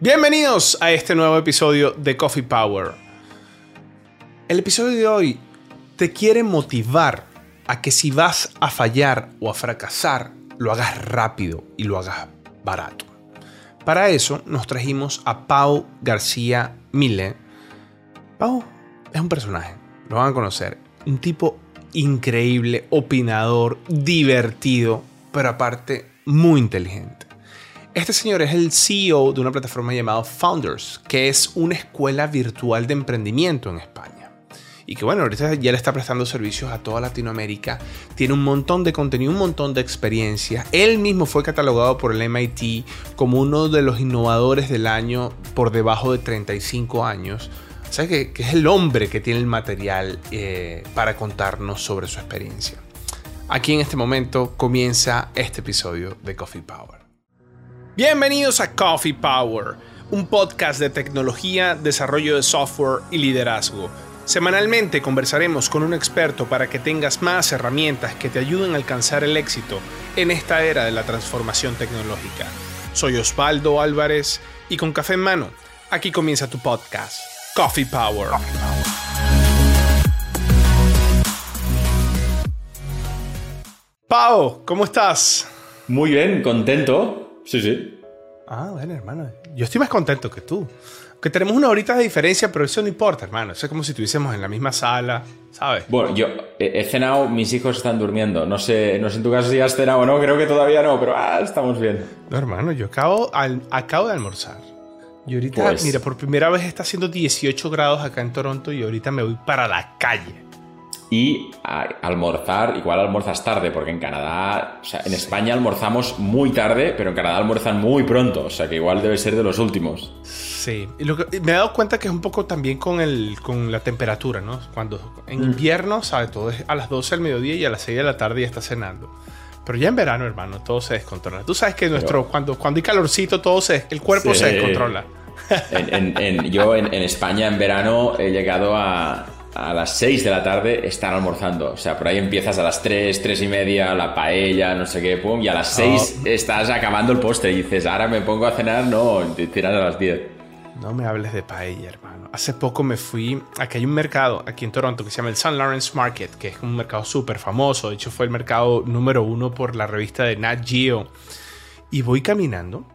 Bienvenidos a este nuevo episodio de Coffee Power. El episodio de hoy te quiere motivar a que si vas a fallar o a fracasar, lo hagas rápido y lo hagas barato. Para eso nos trajimos a Pau García Mille. Pau es un personaje, lo van a conocer, un tipo increíble, opinador, divertido, pero aparte muy inteligente. Este señor es el CEO de una plataforma llamada Founders, que es una escuela virtual de emprendimiento en España. Y que bueno, ahorita ya le está prestando servicios a toda Latinoamérica. Tiene un montón de contenido, un montón de experiencia. Él mismo fue catalogado por el MIT como uno de los innovadores del año por debajo de 35 años. O sea que, es el hombre que tiene el material eh, para contarnos sobre su experiencia. Aquí en este momento comienza este episodio de Coffee Power. Bienvenidos a Coffee Power, un podcast de tecnología, desarrollo de software y liderazgo. Semanalmente conversaremos con un experto para que tengas más herramientas que te ayuden a alcanzar el éxito en esta era de la transformación tecnológica. Soy Osvaldo Álvarez y con café en mano, aquí comienza tu podcast, Coffee Power. Pau, ¿cómo estás? Muy bien, contento. Sí, sí. Ah, bueno, hermano. Yo estoy más contento que tú. Que tenemos una horita de diferencia, pero eso no importa, hermano. Eso es como si estuviésemos en la misma sala, ¿sabes? Bueno, yo he cenado, mis hijos están durmiendo. No sé, no sé en tu caso si has cenado o no, creo que todavía no, pero ah, estamos bien. No, hermano, yo acabo, acabo de almorzar. Y ahorita, pues mira, por primera vez está haciendo 18 grados acá en Toronto y ahorita me voy para la calle y almorzar, igual almorzas tarde, porque en Canadá, o sea, en España almorzamos muy tarde, pero en Canadá almuerzan muy pronto, o sea que igual debe ser de los últimos. Sí, y lo que, me he dado cuenta que es un poco también con, el, con la temperatura, ¿no? Cuando en mm. invierno, ¿sabes? Todo es a las 12 del mediodía y a las 6 de la tarde ya está cenando. Pero ya en verano, hermano, todo se descontrola. Tú sabes que nuestro, cuando, cuando hay calorcito, todo se, el cuerpo se descontrola. yo en España en verano he llegado a, a las 6 de la tarde están almorzando. O sea, por ahí empiezas a las 3, 3 y media, la paella, no sé qué, pum, y a las 6 estás acabando el postre y dices, ahora me pongo a cenar, no, te tiras a las 10. No me hables de paella, hermano. Hace poco me fui, aquí hay un mercado, aquí en Toronto, que se llama el St. Lawrence Market, que es un mercado súper famoso. De hecho, fue el mercado número uno por la revista de Nat Geo. Y voy caminando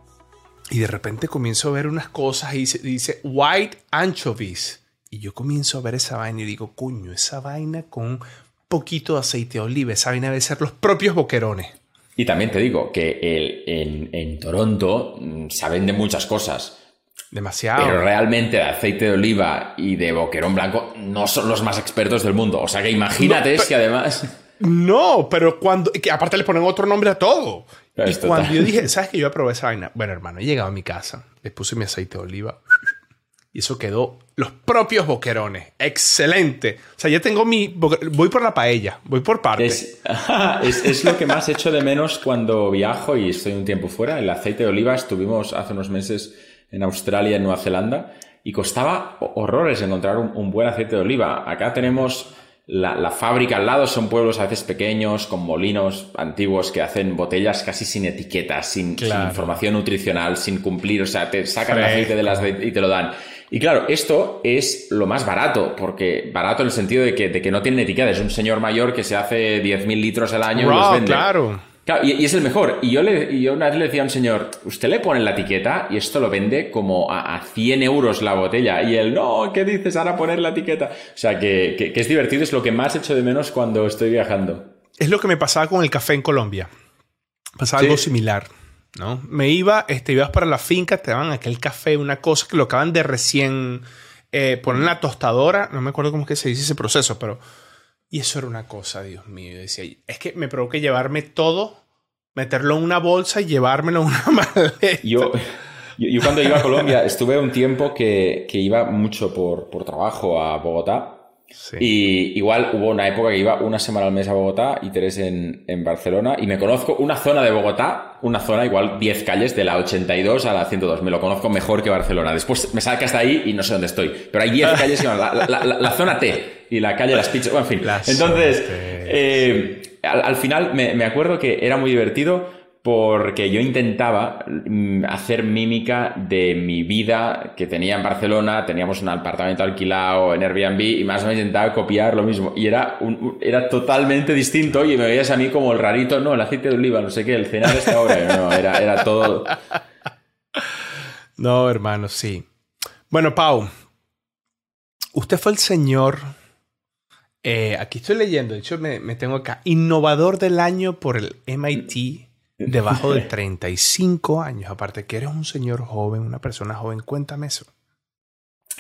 y de repente comienzo a ver unas cosas y dice, dice White Anchovies. Y yo comienzo a ver esa vaina y digo, coño, esa vaina con poquito de aceite de oliva, esa vaina debe ser los propios boquerones. Y también te digo que el, en, Toronto mm, saben de muchas cosas. Demasiado. Pero realmente de aceite de oliva y de boquerón blanco no son los más expertos del mundo. O sea que imagínate si además. No, pero cuando. Que aparte le ponen otro nombre a todo. y cuando yo dije, ¿sabes que yo aprobé esa vaina? Bueno, hermano, he llegado a mi casa, le puse mi aceite de oliva y eso quedó los propios boquerones. Excelente. O sea, ya tengo mi... Voy por la paella, voy por partes. Es, es, lo que más echo de menos cuando viajo y estoy un tiempo fuera. El aceite de oliva estuvimos hace unos meses en Australia, en Nueva Zelanda, y costaba horrores encontrar un, buen aceite de oliva. Acá tenemos la, fábrica al lado, son pueblos a veces pequeños, con molinos antiguos que hacen botellas casi sin etiquetas, sin, información nutricional, sin cumplir. O sea, te sacan el aceite de las y te lo dan. Y claro, esto es lo más barato, porque barato en el sentido de que, de que no tiene etiqueta, es un señor mayor que se hace 10.000 litros al año y los vende. Claro. y, es el mejor. Y yo, le, yo una vez le decía a un señor, usted le pone la etiqueta y esto lo vende como a, 100 euros la botella. Y él, no, ¿qué dices? Ahora poner la etiqueta. O sea, que, que, es divertido, es lo que más echo de menos cuando estoy viajando. Es lo que me pasaba con el café en Colombia. Pasaba algo similar. ¿No? Me iba, este, ibas para la finca, te daban aquel café, una cosa que lo acaban de recién eh, poner en la tostadora, no me acuerdo cómo es que se dice ese proceso, pero... Y eso era una cosa, Dios mío. decía, es que me provoca llevarme todo, meterlo en una bolsa y llevármelo en una maleta. Yo, yo, cuando iba a Colombia estuve un tiempo que, que iba mucho por, por trabajo a Bogotá y igual hubo una época que iba una semana al mes a Bogotá y tres en, en, Barcelona. Y me conozco una zona de Bogotá, una zona igual 10 calles de la 82 a la 102. Me lo conozco mejor que Barcelona. Después me saca hasta ahí y no sé dónde estoy. Pero hay 10 calles que la, la, la, zona T y la calle Las Pizzas. Bueno, en fin. Entonces, eh, al, al, final me, me acuerdo que era muy divertido porque yo intentaba mm, hacer mímica de mi vida que tenía en Barcelona, teníamos un apartamento alquilado en Airbnb y más o menos intentaba copiar lo mismo. Y era, era totalmente distinto y me veías a mí como el rarito, no, el aceite de oliva, no sé qué, el cenar esta hora, no, era, era todo... No, hermano, sí. Bueno, Pau, usted fue el señor eh, aquí estoy leyendo, de hecho me, me, tengo acá, innovador del año por el MIT debajo de 35 años. Aparte que eres un señor joven, una persona joven, cuéntame eso.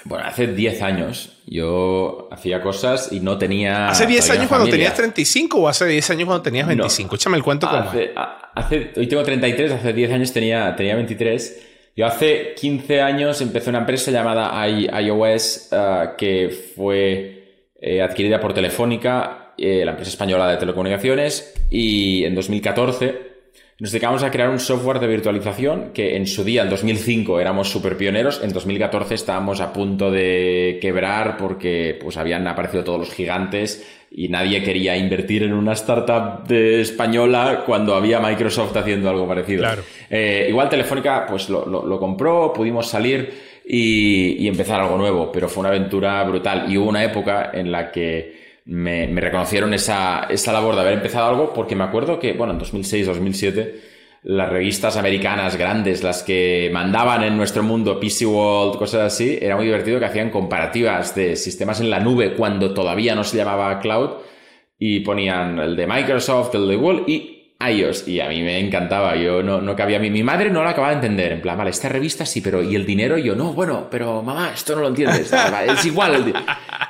Bueno, hace 10 años yo hacía cosas y no tenía. ¿Hace 10 años cuando tenías 35 o hace 10 años cuando tenías 25? Échame el cuento hace, hace, hoy tengo 33, hace 10 años tenía, tenía 23. Yo hace 15 años empecé una empresa llamada iOS uh, que fue eh, adquirida por Telefónica, eh, la empresa española de telecomunicaciones, y en 2014 nos dedicamos a crear un software de virtualización que en su día, en 2005, éramos súper pioneros. En 2014 estábamos a punto de quebrar porque pues, habían aparecido todos los gigantes y nadie quería invertir en una startup de española cuando había Microsoft haciendo algo parecido. Eh, igual Telefónica pues lo, lo, compró, pudimos salir y, y empezar algo nuevo, pero fue una aventura brutal. Y hubo una época en la que me, reconocieron esa, esa, labor de haber empezado algo porque me acuerdo que, bueno, en 2006, 2007, las revistas americanas grandes, las que mandaban en nuestro mundo, PC World, cosas así, era muy divertido que hacían comparativas de sistemas en la nube cuando todavía no se llamaba cloud y ponían el de Microsoft, el de Google y iOS y a mí me encantaba, yo no, no cabía mí, mi madre no la acababa de entender, en plan, vale, esta revista sí, pero ¿y el dinero? Y yo, no, bueno, pero mamá, esto no lo entiendes, es igual.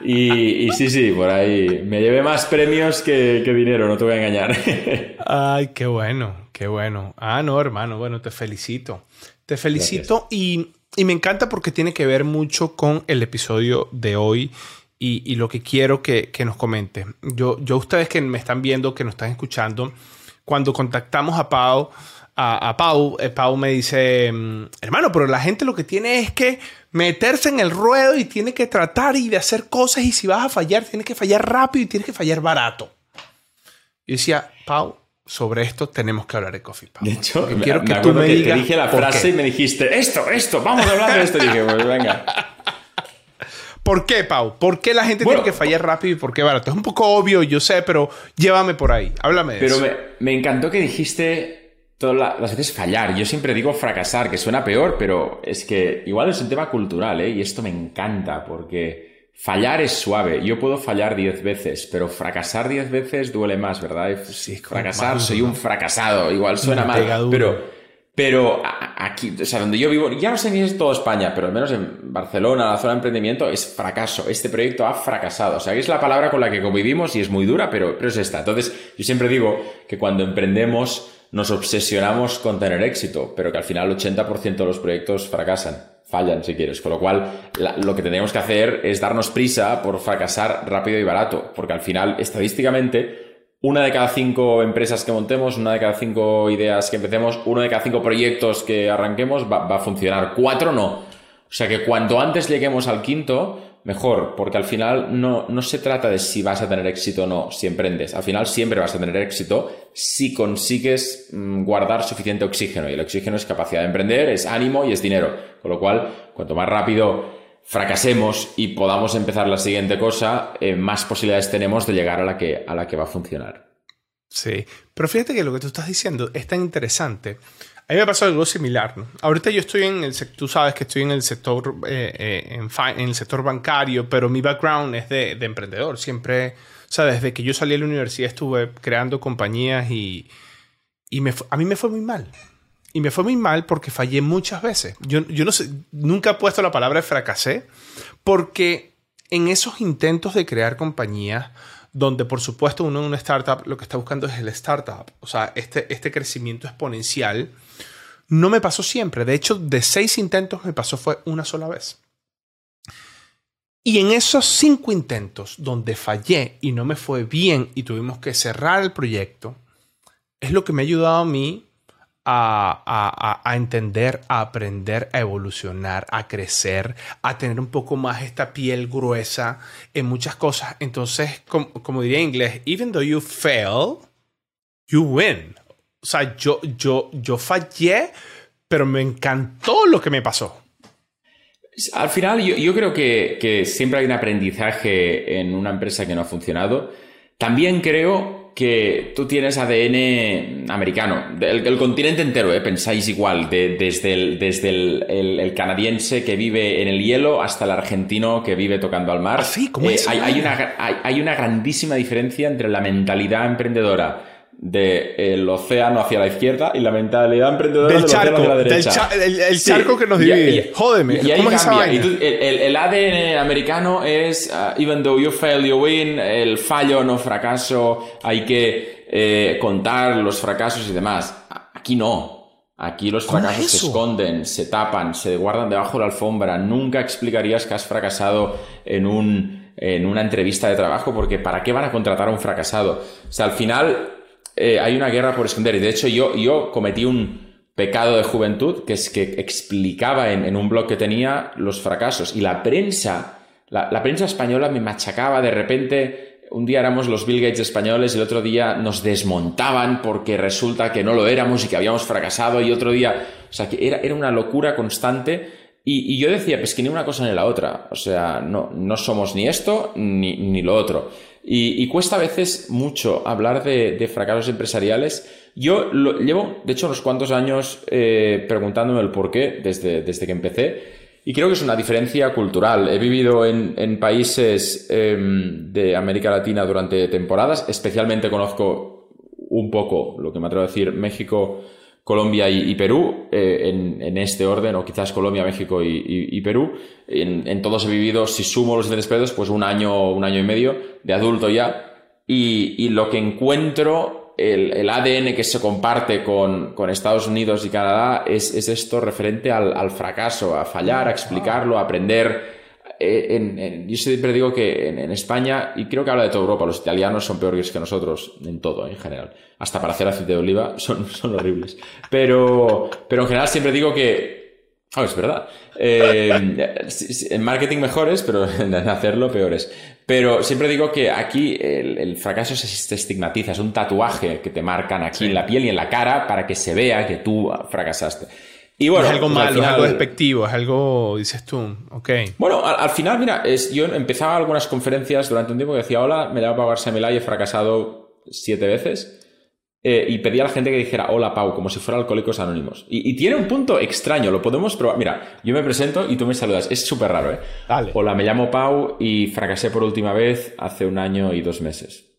Y, y, sí, sí, por ahí me llevé más premios que, que dinero, no te voy a engañar. Ay, qué bueno, qué bueno. Ah, no, hermano, bueno, te felicito. Te felicito y, y, me encanta porque tiene que ver mucho con el episodio de hoy. Y, y lo que quiero que, que nos comente. Yo, yo, ustedes que me están viendo, que nos están escuchando, cuando contactamos a Pau, a, Pau, eh, Pau me dice, mm, hermano, pero la gente lo que tiene es que meterse en el ruedo y tiene que tratar y de hacer cosas y si vas a fallar, tienes que fallar rápido y tienes que fallar barato. Y decía, Pau, sobre esto tenemos que hablar de Coffee Pau. De hecho, quiero que tú me digas. Te dije la frase y me dijiste, esto, esto, vamos a hablar de esto. Y dije, pues venga. ¿Por qué, Pau? ¿Por qué la gente tiene que fallar rápido y por qué barato? Es un poco obvio, yo sé, pero llévame por ahí. Háblame de pero eso. Pero me, me, encantó que dijiste todas las veces fallar. Yo siempre digo fracasar, que suena peor, pero es que igual es un tema cultural, ¿eh? Y esto me encanta porque fallar es suave. Yo puedo fallar 10 veces, pero fracasar 10 veces duele más, ¿verdad? Sí, fracasar, soy un fracasado. Igual suena mal, pero pero aquí, o sea, donde yo vivo, ya no sé si es todo España, pero al menos en Barcelona, la zona de emprendimiento, es fracaso. Este proyecto ha fracasado. O sea, es la palabra con la que convivimos y es muy dura, pero, pero es esta. Entonces, yo siempre digo que cuando emprendemos nos obsesionamos con tener éxito, pero que al final el 80% de los proyectos fracasan, fallan si quieres. Con lo cual, lo que tenemos que hacer es darnos prisa por fracasar rápido y barato, porque al final, estadísticamente, una de cada cinco empresas que montemos, una de cada cinco ideas que empecemos, uno de cada cinco proyectos que arranquemos va, a funcionar. Cuatro no. O sea que cuanto antes lleguemos al quinto, mejor, porque al final no, no se trata de si vas a tener éxito o no, si emprendes. Al final siempre vas a tener éxito si consigues mm, guardar suficiente oxígeno. Y el oxígeno es capacidad de emprender, es ánimo y es dinero. Con lo cual, cuanto más rápido fracasemos y podamos empezar la siguiente cosa, eh, más posibilidades tenemos de llegar a la, que, a la que va a funcionar. Sí, pero fíjate que lo que tú estás diciendo es tan interesante. A mí me pasado algo similar. Ahorita yo estoy en el sector, tú sabes que estoy en el sector, eh, eh, en, el sector bancario, pero mi background es de, emprendedor. Siempre, o sea, desde que yo salí de la universidad estuve creando compañías y, y me, a mí me fue muy mal. Y me fue muy mal porque fallé muchas veces. Yo, no sé, nunca he puesto la palabra fracasé porque en esos intentos de crear compañías, donde por supuesto uno en una startup lo que está buscando es el startup, o sea, este, este crecimiento exponencial, no me pasó siempre. De hecho, de seis intentos me pasó fue una sola vez. Y en esos cinco intentos donde fallé y no me fue bien y tuvimos que cerrar el proyecto, es lo que me ha ayudado a mí a, entender, a aprender, a evolucionar, a crecer, a tener un poco más esta piel gruesa en muchas cosas. Entonces, como, diría en inglés, even though you fail, you win. o sea, yo, yo, yo fallé, pero me encantó lo que me pasó. Al final, yo, creo que, que, siempre hay un aprendizaje en una empresa que no ha funcionado. También creo que tú tienes ADN americano, el, continente entero, ¿eh? pensáis igual, desde, el, desde el, canadiense que vive en el hielo hasta el argentino que vive tocando al mar. ¿Ah, sí? ¿Cómo eh, es? hay, una, hay, una grandísima diferencia entre la mentalidad emprendedora del océano hacia la izquierda y la mentalidad emprendedora del, charco, hacia la derecha. el, charco que nos divide. Jódeme, ¿cómo es esa el, ADN americano es uh, even though you fail, you win, el fallo, no fracaso, hay que eh, contar los fracasos y demás. Aquí no. Aquí los fracasos se esconden, se tapan, se guardan debajo de la alfombra. Nunca explicarías que has fracasado en un en una entrevista de trabajo porque ¿para qué van a contratar a un fracasado? O sea, al final eh, hay una guerra por esconder. Y de hecho, yo, yo cometí un pecado de juventud, que es que explicaba en, un blog que tenía los fracasos. Y la prensa, la, prensa española me machacaba de repente. Un día éramos los Bill Gates españoles y el otro día nos desmontaban porque resulta que no lo éramos y que habíamos fracasado y otro día, o sea, que era, era una locura constante y, yo decía, pues que ni una cosa ni la otra, o sea, no, no somos ni esto ni, ni lo otro. Y, cuesta a veces mucho hablar de, fracasos empresariales. Yo llevo, de hecho, unos cuantos años eh, preguntándome el por qué desde, desde que empecé. Y creo que es una diferencia cultural. He vivido en, países em, de América Latina durante temporadas. Especialmente conozco un poco, lo que me atrevo a decir, México, Colombia y, Perú, eh, en, este orden, o quizás Colombia, México y, Perú. En, todos he vivido, si sumo los diferentes periodos, pues un año, un año y medio de adulto ya. Y, lo que encuentro, el, ADN que se comparte con, Estados Unidos y Canadá, es, esto referente al, fracaso, a fallar, a explicarlo, a aprender eh, yo siempre digo que en, España, y creo que habla de toda Europa, los italianos son peores que nosotros en todo, en general. Hasta para hacer aceite de oliva son, son horribles. Pero, pero en general siempre digo que Oh, es verdad. Eh, en marketing mejores, pero en hacerlo peores. Pero siempre digo que aquí el, fracaso se, estigmatiza, es un tatuaje que te marcan aquí en la piel y en la cara para que se vea que tú fracasaste. Y bueno, es algo malo, es algo despectivo, es algo, dices tú, ok. Bueno, al, final, mira, es, yo empezaba algunas conferencias durante un tiempo que decía, hola, me llamo Pau García y he fracasado siete veces. Eh, y pedía a la gente que dijera hola Pau, como si fuera alcohólicos anónimos. Y, tiene un punto extraño, lo podemos probar. Mira, yo me presento y tú me saludas. Es súper raro, ¿eh? Dale. Hola, me llamo Pau y fracasé por última vez hace un año y dos meses.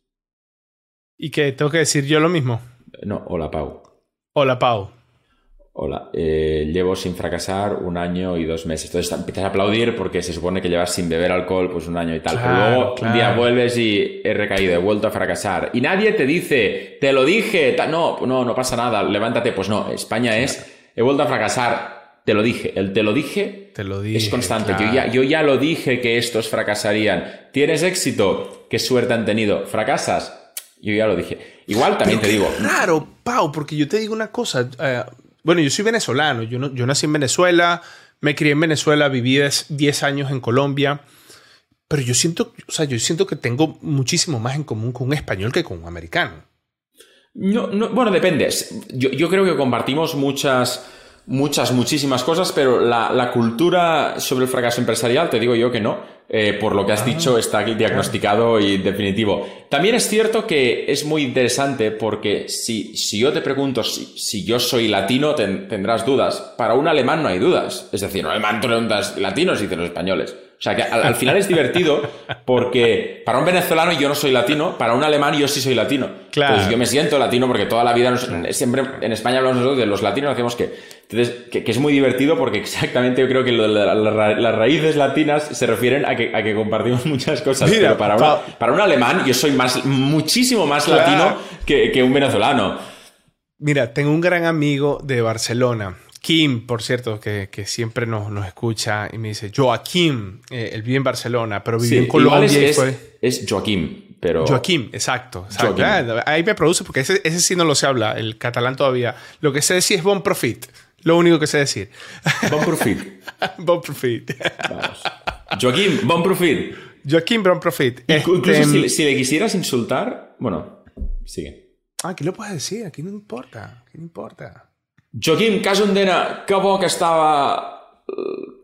¿Y qué? ¿Tengo que decir yo lo mismo? No, hola Pau. Hola Pau. Hola, eh, llevo sin fracasar un año y dos meses. Entonces empiezas a aplaudir porque se supone que llevas sin beber alcohol pues un año y tal. Pero luego un día vuelves y he recaído, he vuelto a fracasar. Y nadie te dice, te lo dije, no, no, no pasa nada, levántate. Pues no, España es, he vuelto a fracasar, te lo dije. El te lo dije, te lo dije es constante. Yo, ya, yo ya lo dije que estos fracasarían. ¿Tienes éxito? ¿Qué suerte han tenido? ¿Fracasas? Yo ya lo dije. Igual también te digo. Claro, Pau, porque yo te digo una cosa. Eh, bueno, yo soy venezolano, yo, no, yo nací en Venezuela, me crié en Venezuela, viví 10 años en Colombia, pero yo siento, o sea, yo siento que tengo muchísimo más en común con un español que con un americano. No, no, bueno, depende. Yo, yo creo que compartimos muchas, muchas, muchísimas cosas, pero la, cultura sobre el fracaso empresarial, te digo yo que no. Eh, por lo que has ah, dicho, está diagnosticado y definitivo. También es cierto que es muy interesante porque si, si yo te pregunto si, si yo soy latino, tendrás dudas. Para un alemán no hay dudas. Es decir, un alemán preguntas latinos y los españoles. O sea que al, final es divertido porque para un venezolano yo no soy latino, para un alemán yo sí soy latino. Claro. Pues yo me siento latino porque toda la vida, siempre en España hablamos nosotros de los latinos, hacemos que entonces, que, es muy divertido porque exactamente yo creo que las raíces latinas se refieren a que, a que compartimos muchas cosas. pero para, para un alemán yo soy más, muchísimo más latino que, que, un venezolano. Mira, tengo un gran amigo de Barcelona. Kim, por cierto, que, que siempre nos, nos, escucha y me dice, Joaquín, eh, él vive en Barcelona, pero vive en Colombia es, y fue... Es Joaquín, pero... Joaquín, exacto. Ah, ahí me produce, porque ese, ese, sí no lo se habla, el catalán todavía. Lo que sé decir es bon profit. Lo único que sé decir. Bon profit. bon profit. Vamos. Joaquín, bon profit. Joaquín, bon profit. Incluso este, si, le quisieras insultar, bueno, sigue. Ah, aquí lo puedes decir, aquí no importa, aquí no importa. Joaquín Casundena, qué bo que estaba...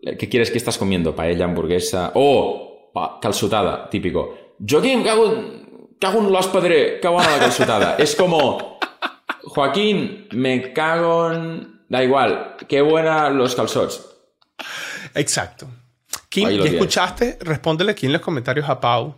Eh, ¿Qué quieres que estás comiendo? Paella, hamburguesa... Oh, calzutada, típico. Joaquín, cago en, cago en los padres, qué buena la calzutada. es como... Joaquín, me cago en... Da igual, qué buena los calzots. Exacto. Kim, ¿ya escuchaste? Respóndele aquí en los comentarios a Pau.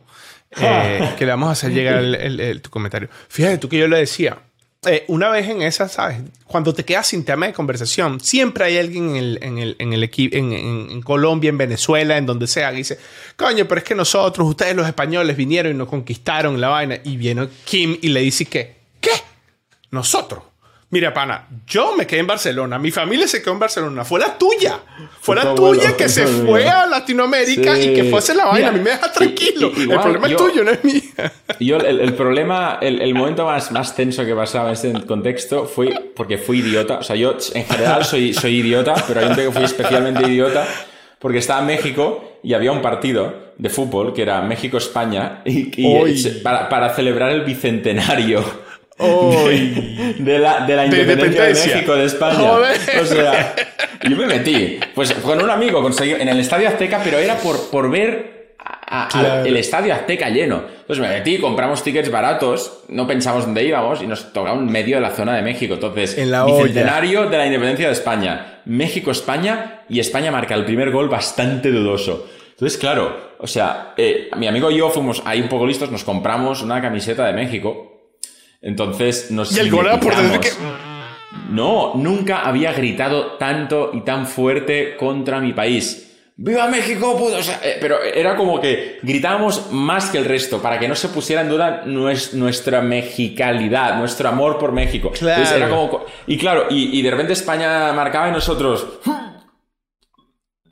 Eh, que le vamos a hacer llegar el, tu comentario. Fíjate tú que yo le decía. Eh, una vez en esa, ¿sabes? Cuando te quedas sin tema de conversación, siempre hay alguien en el, en el, en el equipo, en, en, Colombia, en Venezuela, en donde sea, que dice, coño, pero es que nosotros, ustedes los españoles, vinieron y nos conquistaron la vaina. Y viene Kim y le dice que, ¿qué? Nosotros. Mira, pana, yo me quedé en Barcelona, mi familia se quedó en Barcelona, fue la tuya. Fue la tuya que se fue a Latinoamérica y que fue a hacer la vaina. a mí me deja tranquilo. el problema es tuyo, no es mío. Yo, el, problema, el, momento más, más tenso que pasaba en este contexto fue porque fui idiota. O sea, yo en general soy, soy idiota, pero hay un día que fui especialmente idiota porque estaba en México y había un partido de fútbol que era México-España y, para, para celebrar el bicentenario de, la, de la independencia de, México, de España. O sea, yo me metí. Pues con un amigo conseguí en el Estadio Azteca, pero era por, por ver el Estadio Azteca lleno. Entonces me metí, compramos tickets baratos, no pensamos dónde íbamos y nos tocaba en medio de la zona de México. Entonces, en la bicentenario de la independencia de España. México-España y España marca el primer gol bastante dudoso. Entonces, claro, o sea, eh, mi amigo y yo fuimos ahí un poco listos, nos compramos una camiseta de México entonces nos... Y el gol por que... No, nunca había gritado tanto y tan fuerte contra mi país. ¡Viva México! Eh, pero era como que gritábamos más que el resto para que no se pusiera en duda nuestra mexicalidad, nuestro amor por México. Claro. y claro, y, de repente España marcaba y nosotros.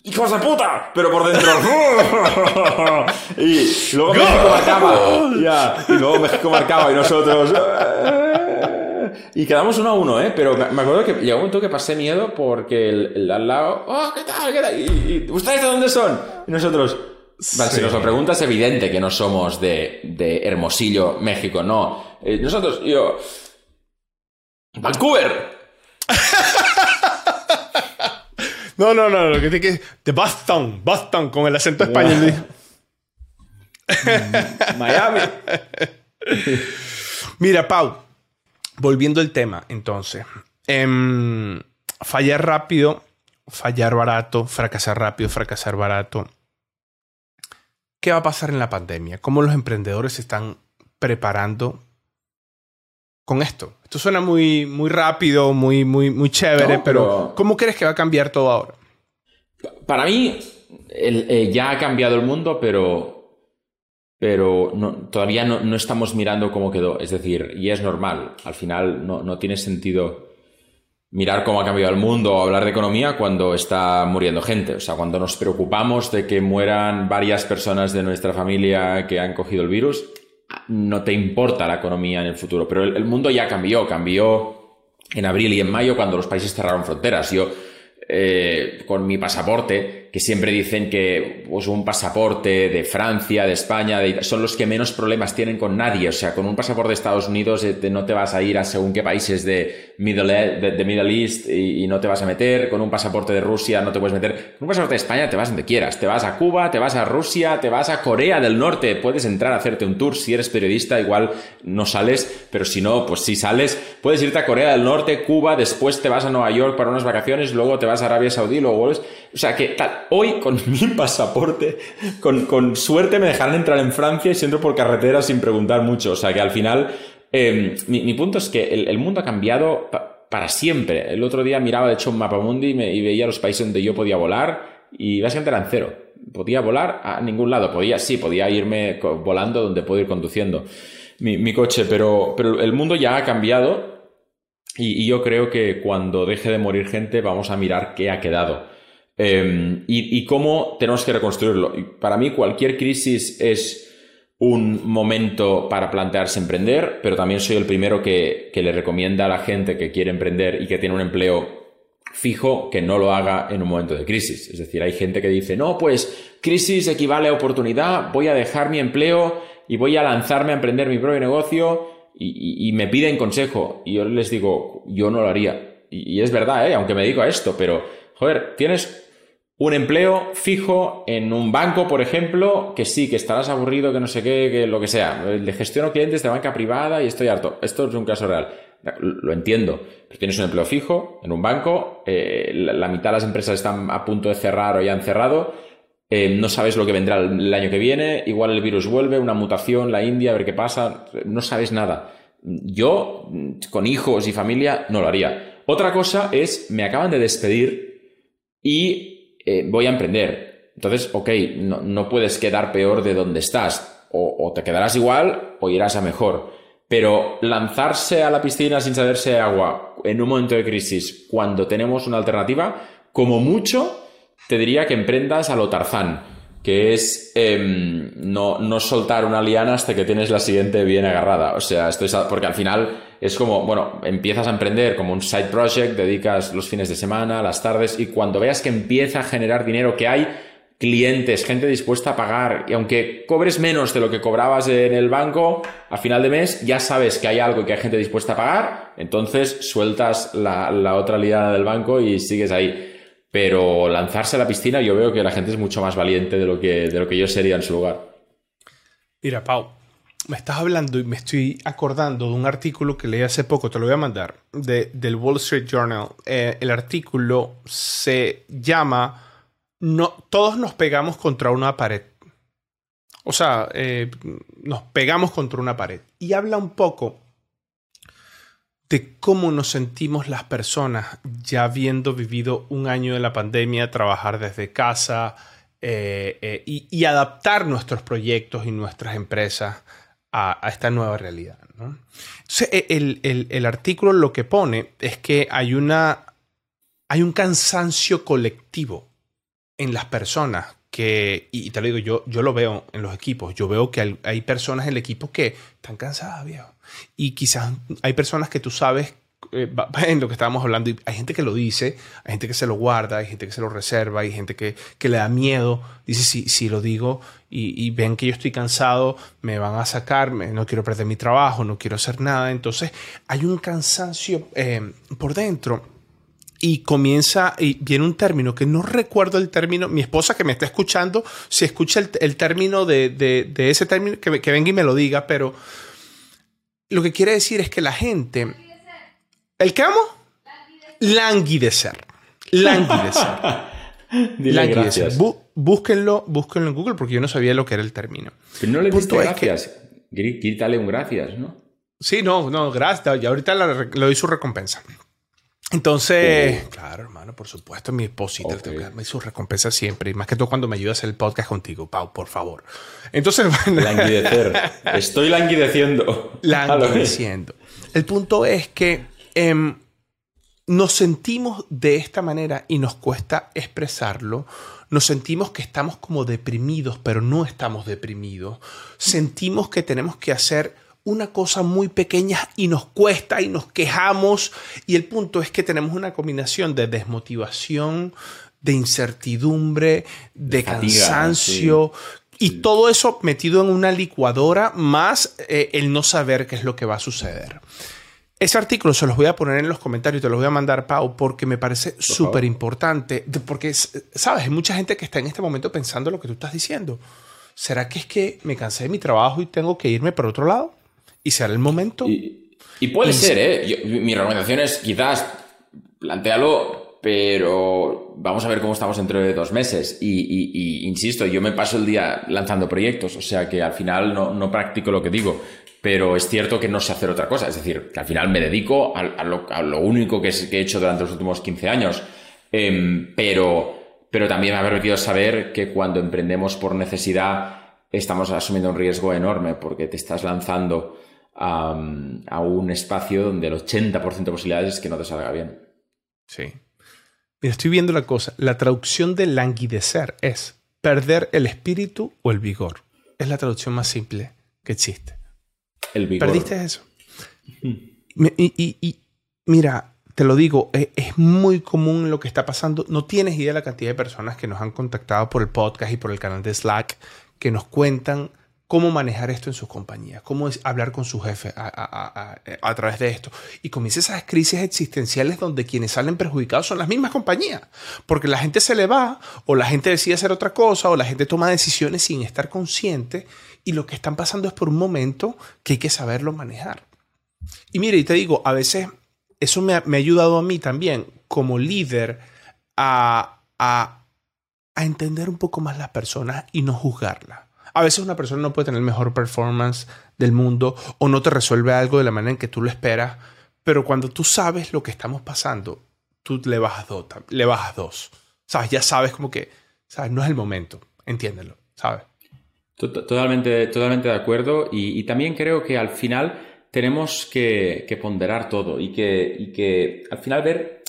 ¡Hijos de puta! Pero por dentro. y luego México marcaba. Ya. Y luego México marcaba y nosotros. y quedamos uno a uno, ¿eh? Pero me acuerdo que llegó un momento que pasé miedo porque el, al lado. ¡Oh, qué tal! ¿Qué tal? Y, ¿Ustedes de dónde son? Y nosotros. Vale, si nos lo preguntas, es evidente que no somos de, de Hermosillo, México, no. Eh, nosotros, yo. ¡Vancouver! No, no, no, lo que tiene que. De Boston, Boston, con el acento español. Mm, Miami. Mira, Pau, volviendo al tema, entonces. Em, fallar rápido, fallar barato, fracasar rápido, fracasar barato. ¿Qué va a pasar en la pandemia? ¿Cómo los emprendedores se están preparando con esto? Esto suena muy, muy rápido, muy, muy, muy chévere, pero, ¿cómo crees que va a cambiar todo ahora? Para mí, eh, ya ha cambiado el mundo, pero, pero todavía no, estamos mirando cómo quedó. Es decir, y es normal. Al final no, no tiene sentido mirar cómo ha cambiado el mundo o hablar de economía cuando está muriendo gente. O sea, cuando nos preocupamos de que mueran varias personas de nuestra familia que han cogido el virus, no te importa la economía en el futuro, pero el, mundo ya cambió, cambió en abril y en mayo cuando los países cerraron fronteras. Yo, eh, con mi pasaporte, que siempre dicen que pues, un pasaporte de Francia, de España, son los que menos problemas tienen con nadie. O sea, con un pasaporte de Estados Unidos eh, no te vas a ir a según qué países de Middle, e, de, Middle East y, no te vas a meter. Con un pasaporte de Rusia no te puedes meter. Con un pasaporte de España te vas donde quieras. Te vas a Cuba, te vas a Rusia, te vas a Corea del Norte. Puedes entrar a hacerte un tour. Si eres periodista, igual no sales, pero si no, pues si sales. Puedes irte a Corea del Norte, Cuba, después te vas a Nueva York para unas vacaciones, luego te vas a Arabia Saudí, luego vuelves. O sea, que tal hoy con mi pasaporte, con, suerte me dejarán entrar en Francia y si por carretera sin preguntar mucho. O sea que al final, em, mi, punto es que el, mundo ha cambiado para siempre. El otro día miraba de hecho un mapa mundi y, y veía los países donde yo podía volar y básicamente eran cero. Podía volar a ningún lado. Podía, sí, podía irme volando donde puedo ir conduciendo mi, coche, pero, pero el mundo ya ha cambiado y, yo creo que cuando deje de morir gente vamos a mirar qué ha quedado. Em, y, cómo tenemos que reconstruirlo. para mí cualquier crisis es un momento para plantearse emprender, pero también soy el primero que, le recomienda a la gente que quiere emprender y que tiene un empleo fijo que no lo haga en un momento de crisis. Es decir, hay gente que dice, no, pues crisis equivale a oportunidad, voy a dejar mi empleo y voy a lanzarme a emprender mi propio negocio y, me piden consejo y yo les digo, yo no lo haría. Y, es verdad, ¿eh? aunque me dedico a esto, pero, joder, tienes un empleo fijo en un banco, por ejemplo, que sí, que estarás aburrido, que no sé qué, que lo que sea. Le gestiono clientes de banca privada y estoy harto. Esto es un caso real. Lo entiendo. Pero tienes un empleo fijo en un banco, eh, la, mitad de las empresas están a punto de cerrar o ya han cerrado eh, no sabes lo que vendrá el, año que viene, igual el virus vuelve, una mutación, la India, a ver qué pasa, no sabes nada. Yo, con hijos y familia, no lo haría. Otra cosa es, me acaban de despedir y eh, voy a emprender. Entonces, ok, no, puedes quedar peor de donde estás. O, te quedarás igual o irás a mejor. Pero lanzarse a la piscina sin saberse agua en un momento de crisis, cuando tenemos una alternativa, como mucho, te diría que emprendas a lo Tarzán, que es em, no, no, soltar una liana hasta que tienes la siguiente bien agarrada. O sea, esto es, porque al final es como, bueno, empiezas a emprender como un side project, dedicas los fines de semana, las tardes, y cuando veas que empieza a generar dinero, que hay clientes, gente dispuesta a pagar, y aunque cobres menos de lo que cobrabas en el banco, a final de mes ya sabes que hay algo y que hay gente dispuesta a pagar, entonces sueltas la, otra liana del banco y sigues ahí. Pero lanzarse a la piscina, yo veo que la gente es mucho más valiente de lo que, de lo que yo sería en su lugar. Mira, Pau, me estás hablando y me estoy acordando de un artículo que leí hace poco, te lo voy a mandar, de, del Wall Street Journal. Eh, el artículo se llama no, Todos nos pegamos contra una pared. O sea, eh, nos pegamos contra una pared. Y habla un poco de cómo nos sentimos las personas ya habiendo vivido un año de la pandemia, trabajar desde casa eh, y, adaptar nuestros proyectos y nuestras empresas a, esta nueva realidad. Entonces, e, el, el, artículo lo que pone es que hay, una, hay un cansancio colectivo en las personas que, y te lo digo, yo, yo lo veo en los equipos, yo veo que hay, personas en el equipo que están cansadas, viejo. Y quizás hay personas que tú sabes eh, en lo que estábamos hablando, y hay gente que lo dice, hay gente que se lo guarda, hay gente que se lo reserva, hay gente que, que le da miedo, dice, si, si lo digo y, ven que yo estoy cansado, me van a sacarme, no quiero perder mi trabajo, no quiero hacer nada, entonces hay un cansancio eh, por dentro y comienza, y viene un término que no recuerdo el término, mi esposa que me está escuchando, si escucha el, término de, de, ese término, que, que venga y me lo diga, pero lo que quiere decir es que la gente... ¿El qué amo? Languidecer. Languidecer. Languidecer. búsquenlo, búsquenlo en Google porque yo no sabía lo que era el término. Pero no le diste gracias. Quítale un gracias, ¿no? Sí, no, no, gracias. Y ahorita le doy su recompensa. Entonces, oh. claro, hermano, por supuesto, mi esposita okay. me su recompensa siempre, y más que todo cuando me ayuda a hacer el podcast contigo, Pau, por favor. Entonces, bueno, languidecer. Estoy languideciendo. Languideciendo. El punto es que em, nos sentimos de esta manera y nos cuesta expresarlo. Nos sentimos que estamos como deprimidos, pero no estamos deprimidos. Sentimos que tenemos que hacer una cosa muy pequeña y nos cuesta y nos quejamos y el punto es que tenemos una combinación de desmotivación, de incertidumbre, de, cansancio y todo eso metido en una licuadora más eh, el no saber qué es lo que va a suceder. Ese artículo se los voy a poner en los comentarios, te los voy a mandar, Pau, porque me parece súper importante. Porque, sabes, hay mucha gente que está en este momento pensando lo que tú estás diciendo. ¿Será que es que me cansé de mi trabajo y tengo que irme por otro lado? y será el momento. Y, puede ser, ¿eh? mi recomendación es quizás plantealo, pero vamos a ver cómo estamos dentro de dos meses. Y, insisto, yo me paso el día lanzando proyectos, o sea que al final no, no, practico lo que digo. Pero es cierto que no sé hacer otra cosa. Es decir, que al final me dedico a, lo, único que, he hecho durante los últimos 15 años. Em, pero, pero también me ha permitido saber que cuando emprendemos por necesidad estamos asumiendo un riesgo enorme porque te estás lanzando a, un espacio donde el 80% de posibilidades es que no te salga bien. Sí. Mira, estoy viendo la cosa. La traducción de languidecer es perder el espíritu o el vigor. Es la traducción más simple que existe. El vigor. ¿Perdiste eso? y, mira, te lo digo, es, es, muy común lo que está pasando. No tienes idea de la cantidad de personas que nos han contactado por el podcast y por el canal de Slack que nos cuentan cómo manejar esto en sus compañías, cómo hablar con su jefe a, través de esto. Y comienza esas crisis existenciales donde quienes salen perjudicados son las mismas compañías, porque la gente se le va o la gente decide hacer otra cosa o la gente toma decisiones sin estar consciente y lo que están pasando es por un momento que hay que saberlo manejar. Y mire, y te digo, a veces eso me ha, ayudado a mí también como líder a, a entender un poco más las personas y no juzgarlas. A veces una persona no puede tener mejor performance del mundo o no te resuelve algo de la manera en que tú lo esperas, pero cuando tú sabes lo que estamos pasando, tú le bajas dos, le bajas dos. ¿Sabes? Ya sabes como que, ¿sabes? No es el momento, entiéndelo, ¿sabes? Totalmente, totalmente de acuerdo y, también creo que al final tenemos que, ponderar todo y que, y que al final ver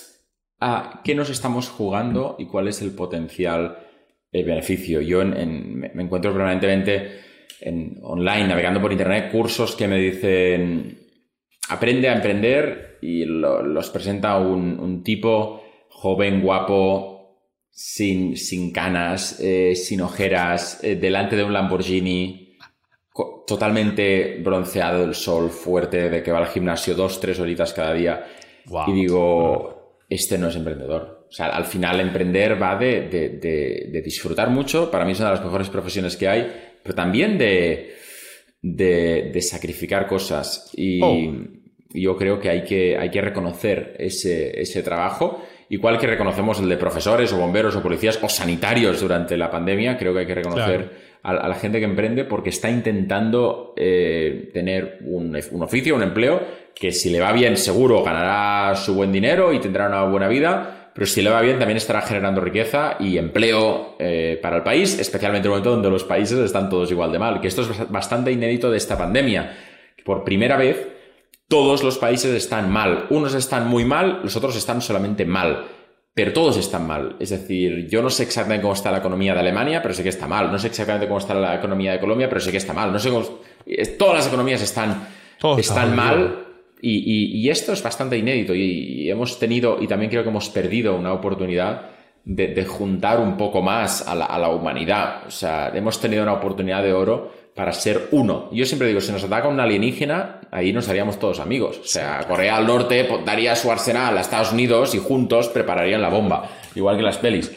a qué nos estamos jugando y cuál es el potencial el beneficio. Yo me encuentro permanentemente en, online, navegando por internet, cursos que me dicen aprende a emprender y los presenta un, tipo joven, guapo, sin, sin canas, eh, sin ojeras, eh, delante de un Lamborghini, totalmente bronceado del sol, fuerte, de que va al gimnasio dos, tres horitas cada día. Y digo, este no es emprendedor. O sea, al final emprender va de, disfrutar mucho, para mí es una de las mejores profesiones que hay, pero también de, sacrificar cosas. Y oh. yo creo que hay que, hay que reconocer ese, trabajo. Igual que reconocemos el de profesores o bomberos o policías o sanitarios durante la pandemia, creo que hay que reconocer a, la gente que emprende porque está intentando eh, tener un, un oficio, un empleo, que si le va bien seguro ganará su buen dinero y tendrá una buena vida pero si le va bien también estará generando riqueza y empleo eh, para el país, especialmente en un momento donde los países están todos igual de mal, que esto es bastante inédito de esta pandemia. Por primera vez, todos los países están mal. Unos están muy mal, los otros están solamente mal. Pero todos están mal. Es decir, yo no sé exactamente cómo está la economía de Alemania, pero sé que está mal. No sé exactamente cómo está la economía de Colombia, pero sé que está mal. No sé cómo... Todas las economías están, están mal. Y, esto es bastante inédito y, hemos tenido, y también creo que hemos perdido una oportunidad de, juntar un poco más a la, humanidad. O sea, hemos tenido una oportunidad de oro para ser uno. Yo siempre digo, si nos ataca un alienígena, ahí nos haríamos todos amigos. O sea, Corea del Norte daría su arsenal a Estados Unidos y juntos prepararían la bomba, igual que las pelis.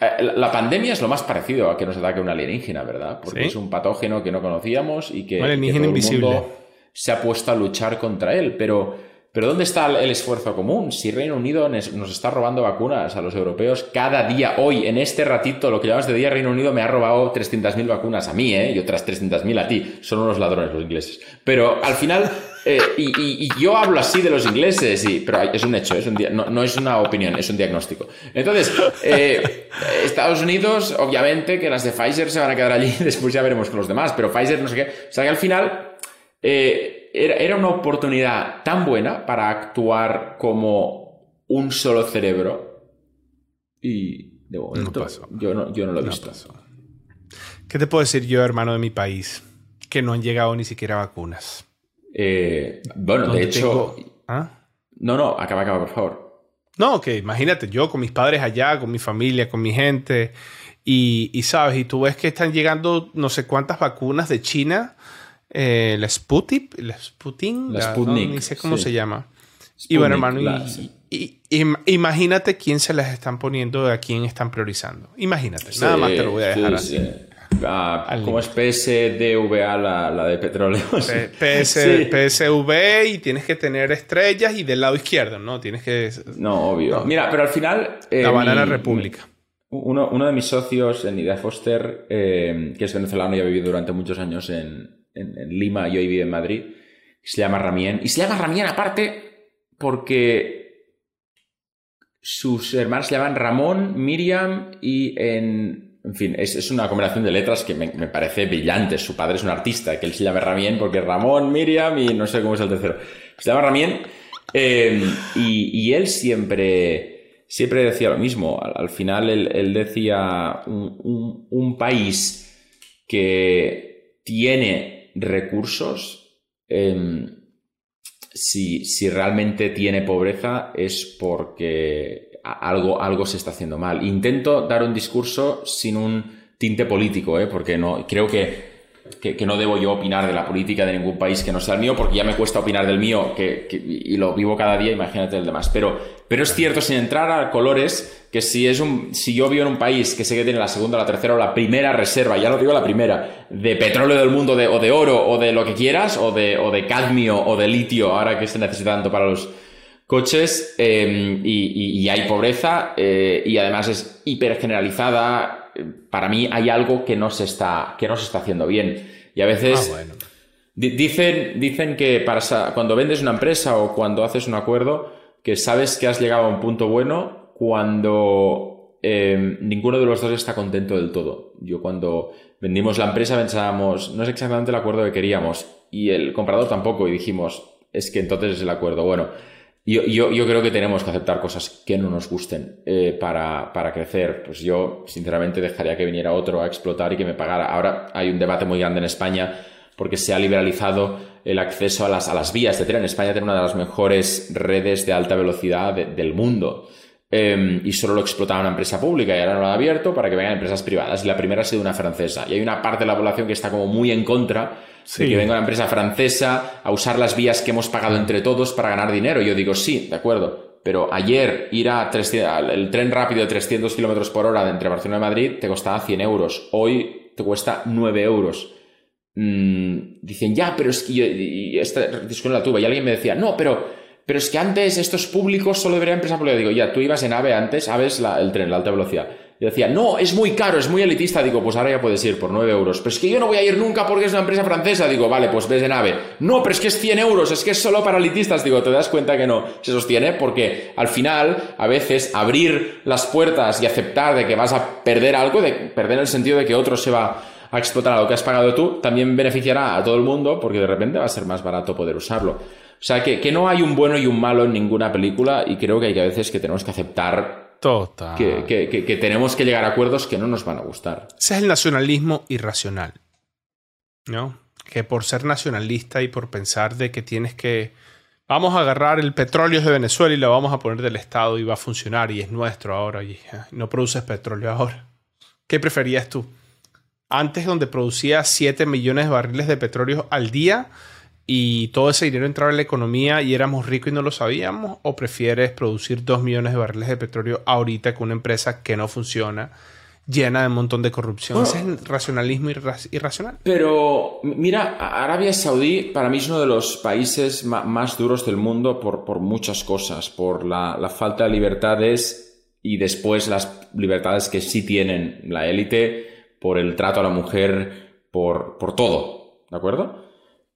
Eh, la pandemia es lo más parecido a que nos ataque un alienígena, ¿verdad? Porque es un patógeno que no conocíamos y que, un alienígena invisible se ha puesto a luchar contra él. Pero, pero ¿dónde está el esfuerzo común? Si Reino Unido nos está robando vacunas a los europeos cada día, hoy, en este ratito, lo que llamamos de día, Reino Unido me ha robado 300.000 vacunas a mí, ¿eh? Y otras 300.000 a ti. Son unos ladrones los ingleses. Pero al final... Eh, y, yo hablo así de los ingleses, pero es un hecho, es un no, es una opinión, es un diagnóstico. Entonces, eh, Estados Unidos, obviamente que las de Pfizer se van a quedar allí, después ya veremos con los demás, pero Pfizer no sé qué. O sea que al final eh, era, una oportunidad tan buena para actuar como un solo cerebro y de momento yo, no, yo no lo he visto. ¿Qué te puedo decir yo, hermano de mi país? Que no han llegado ni siquiera vacunas. Eh, bueno, de hecho... ¿Ah? No, no, acaba, acaba, por favor. No, que imagínate, yo con mis padres allá, con mi familia, con mi gente, y, y, sabes, y tú ves que están llegando no sé cuántas vacunas de China eh, la Sputnik, la Sputnik, la Sputnik, no, sé cómo se llama. y bueno, hermano, y, imagínate quién se las están poniendo, a quién están priorizando. Imagínate, nada más te lo voy a dejar así. Ah, como es PSDVA la, la de petróleo. PS, PSV y tienes que tener estrellas y del lado izquierdo, ¿no? Tienes que... No, obvio. Mira, pero al final... Eh, la Banana República. Uno, uno, de mis socios, en Idea Foster, eh, que es venezolano y ha vivido durante muchos años en, en, Lima y hoy vive en Madrid, se llama Ramien. Y se llama Ramien aparte porque sus hermanos se llaman Ramón, Miriam y en... En fin, es, una combinación de letras que me, parece brillante. Su padre es un artista, que él se llama Ramien porque Ramón, Miriam y no sé cómo es el tercero. Se llama Ramien eh, y, él siempre, siempre decía lo mismo. Al, final él, decía un país que tiene recursos, em, si, realmente tiene pobreza es porque algo, algo se está haciendo mal. Intento dar un discurso sin un tinte político, ¿eh? porque no, creo que que, no debo yo opinar de la política de ningún país que no sea el mío, porque ya me cuesta opinar del mío que, y lo vivo cada día, imagínate el demás. Pero, pero es cierto, sin entrar a colores, que si, es un, si yo vivo en un país que sé que tiene la segunda, la tercera o la primera reserva, ya lo digo la primera, de petróleo del mundo, de, o de oro, o de lo que quieras, o de, o de cadmio, o de litio, ahora que se necesita tanto para los coches, em, y, hay pobreza, eh, y además es hiper generalizada, para mí hay algo que no se está, que no se está haciendo bien. Y a veces ah, dicen, dicen que para, cuando vendes una empresa o cuando haces un acuerdo, que sabes que has llegado a un punto bueno cuando em, ninguno de los dos está contento del todo. Yo cuando vendimos la empresa pensábamos, no es exactamente el acuerdo que queríamos, y el comprador tampoco, y dijimos, es que entonces es el acuerdo. Bueno, yo, yo, creo que tenemos que aceptar cosas que no nos gusten eh, para, para, crecer. Pues yo, sinceramente, dejaría que viniera otro a explotar y que me pagara. Ahora hay un debate muy grande en España porque se ha liberalizado el acceso a las, a las vías de tren. España tiene una de las mejores redes de alta velocidad del mundo. Em, y solo lo explotaba una empresa pública y ahora lo ha abierto para que vengan empresas privadas. Y la primera ha sido una francesa. Y hay una parte de la población que está como muy en contra de que venga una empresa francesa a usar las vías que hemos pagado entre todos para ganar dinero. Yo digo, sí, de acuerdo. Pero ayer ir a el tren rápido de 300 kilómetros por hora de entre Barcelona y Madrid te costaba 100 euros. Hoy te cuesta 9 euros. Mm, dicen, ya, pero es que yo, y esta discusión la tuve y alguien me decía, no, pero pero es que antes estos públicos solo deberían empresa pública. Digo, ya, tú ibas en AVE antes, AVE es el tren, la alta velocidad. Y decía, no, es muy caro, es muy elitista. Digo, pues ahora ya puedes ir por 9 euros. Pero es que yo no voy a ir nunca porque es una empresa francesa. Digo, vale, pues ves en AVE. No, pero es que es 100 euros, es que es solo para elitistas. Digo, te das cuenta que no se sostiene porque al final, a veces, abrir las puertas y aceptar de que vas a perder algo, de perder el sentido de que otro se va a explotar a lo que has pagado tú, también beneficiará a todo el mundo porque de repente va a ser más barato poder usarlo. O sea, que, que no hay un bueno y un malo en ninguna película y creo que hay que a veces que tenemos que aceptar Total. Que, que, que, tenemos que llegar a acuerdos que no nos van a gustar. Ese es el nacionalismo irracional. ¿No? Que por ser nacionalista y por pensar de que tienes que. Vamos a agarrar el petróleo de Venezuela y lo vamos a poner del Estado y va a funcionar y es nuestro ahora y no produces petróleo ahora. ¿Qué preferías tú? Antes, donde producía 7 millones de barriles de petróleo al día, y todo ese dinero entraba en la economía y éramos ricos y no lo sabíamos? ¿O prefieres producir 2 millones de barriles de petróleo ahorita con una empresa que no funciona, llena de un montón de corrupción? Ese es racionalismo irracional. Pero mira, Arabia Saudí para mí es uno de los países más duros del mundo por, por muchas cosas, por la, la falta de libertades y después las libertades que sí tienen la élite, por el trato a la mujer, por, por todo, ¿de acuerdo?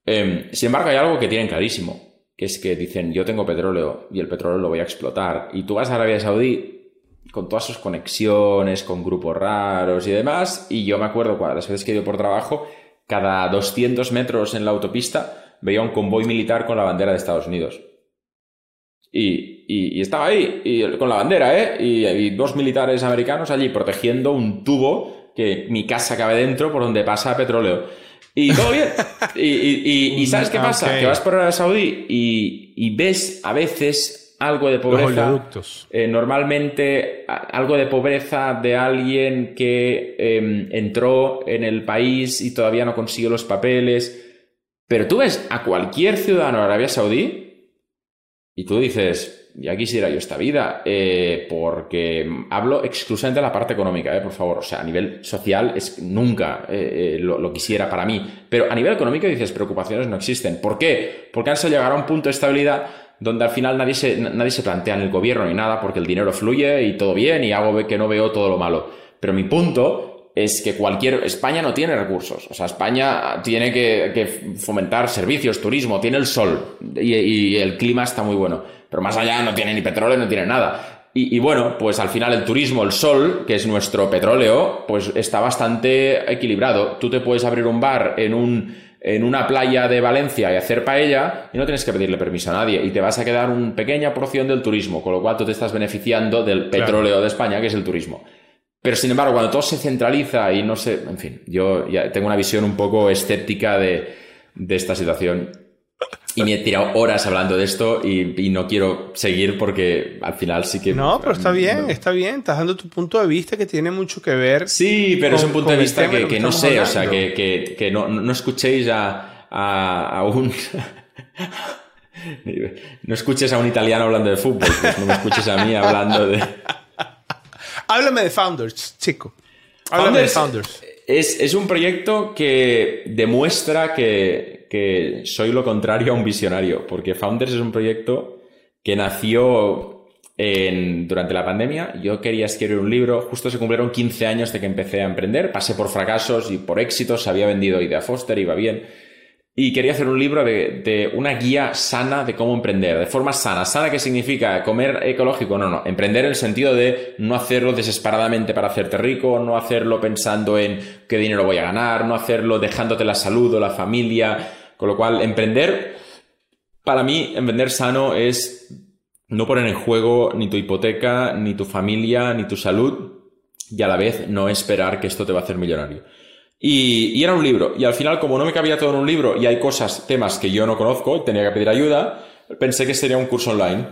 Em, sin embargo, hay algo que tienen clarísimo, que es que dicen, yo tengo petróleo y el petróleo lo voy a explotar. Y tú vas a Arabia Saudí con todas sus conexiones, con grupos raros y demás, y yo me acuerdo cuando las veces que ido por trabajo, cada 200 metros en la autopista veía un convoy militar con la bandera de Estados Unidos. Y, estaba ahí, y, con la bandera, ¿eh? Y, y dos militares americanos allí protegiendo un tubo que mi casa cabe dentro por donde pasa petróleo. Y todo bien. Y, ¿sabes qué pasa? Que vas por Arabia Saudí y, ves a veces algo de pobreza. Eh, normalmente algo de pobreza de alguien que em, entró en el país y todavía no consiguió los papeles. Pero tú ves a cualquier ciudadano de Arabia Saudí y tú dices, ya quisiera yo esta vida, eh, porque hablo exclusivamente de la parte económica, eh, por favor. O sea, a nivel social es nunca eh, lo, quisiera para mí. Pero a nivel económico dices, preocupaciones no existen. ¿Por qué? Porque han llegar a un punto de estabilidad donde al final nadie se, nadie se plantea en el gobierno ni nada, porque el dinero fluye y todo bien y hago que no veo todo lo malo. Pero mi punto es que cualquier... España no tiene recursos. O sea, España tiene que, fomentar servicios, turismo, tiene el sol y el clima está muy bueno pero más allá no tiene ni petróleo, no tiene nada. Y, bueno, pues al final el turismo, el sol, que es nuestro petróleo, pues está bastante equilibrado. Tú te puedes abrir un bar en un, en una playa de Valencia y hacer paella y no tienes que pedirle permiso a nadie y te vas a quedar una pequeña porción del turismo, con lo cual tú te estás beneficiando del petróleo de España, que es el turismo. Pero sin embargo, cuando todo se centraliza y no sé, en fin, yo ya tengo una visión un poco escéptica de, de esta situación Y me he tirado horas hablando de esto y, no quiero seguir porque al final sí que... No, pero está bien, está bien. Estás dando tu punto de vista que tiene mucho que ver. Sí, pero es un punto de vista que, no sé, o sea, que, no, escuchéis a, a, un... no escuches a un italiano hablando de fútbol, pues no me escuches a mí hablando de... Háblame de Founders, chico. Háblame de Founders. Es, es un proyecto que demuestra que, que soy lo contrario a un visionario, porque Founders es un proyecto que nació durante la pandemia. Yo quería escribir un libro, justo se cumplieron 15 años de que empecé a emprender, pasé por fracasos y por éxitos, había vendido Idea Foster, iba bien. Y quería hacer un libro de, de, una guía sana de cómo emprender, de forma sana. ¿Sana qué significa? ¿Comer ecológico? No, no. Emprender en el sentido de no hacerlo desesperadamente para hacerte rico, no hacerlo pensando en qué dinero voy a ganar, no hacerlo dejándote la salud o la familia con lo cual, emprender, para mí, emprender sano es no poner en juego ni tu hipoteca, ni tu familia, ni tu salud, y a la vez no esperar que esto te va a hacer millonario. Y, era un libro, y al final, como no me cabía todo en un libro y hay cosas, temas que yo no conozco, tenía que pedir ayuda, pensé que sería un curso online.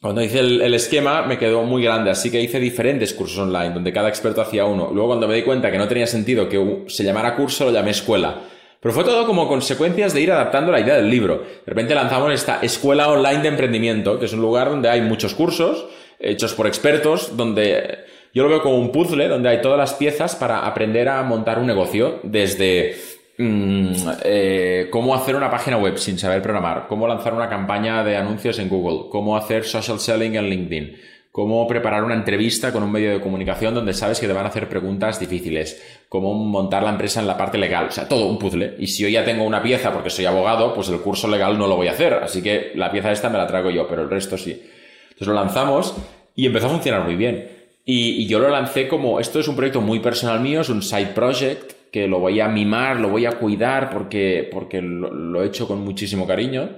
Cuando hice el, el, esquema me quedó muy grande, así que hice diferentes cursos online, donde cada experto hacía uno. Luego cuando me di cuenta que no tenía sentido que se llamara curso, lo llamé escuela. Pero fue todo como consecuencias de ir adaptando la idea del libro. De repente lanzamos esta escuela online de emprendimiento, que es un lugar donde hay muchos cursos hechos por expertos, donde yo lo veo como un puzzle, donde hay todas las piezas para aprender a montar un negocio, desde mm, eh, cómo hacer una página web sin saber programar, cómo lanzar una campaña de anuncios en Google, cómo hacer social selling en LinkedIn cómo preparar una entrevista con un medio de comunicación donde sabes que te van a hacer preguntas difíciles, cómo montar la empresa en la parte legal, o sea, todo un puzzle. Y si yo ya tengo una pieza porque soy abogado, pues el curso legal no lo voy a hacer, así que la pieza esta me la traigo yo, pero el resto sí. Entonces lo lanzamos y empezó a funcionar muy bien. Y, yo lo lancé como, esto es un proyecto muy personal mío, es un side project que lo voy a mimar, lo voy a cuidar porque, porque lo he hecho con muchísimo cariño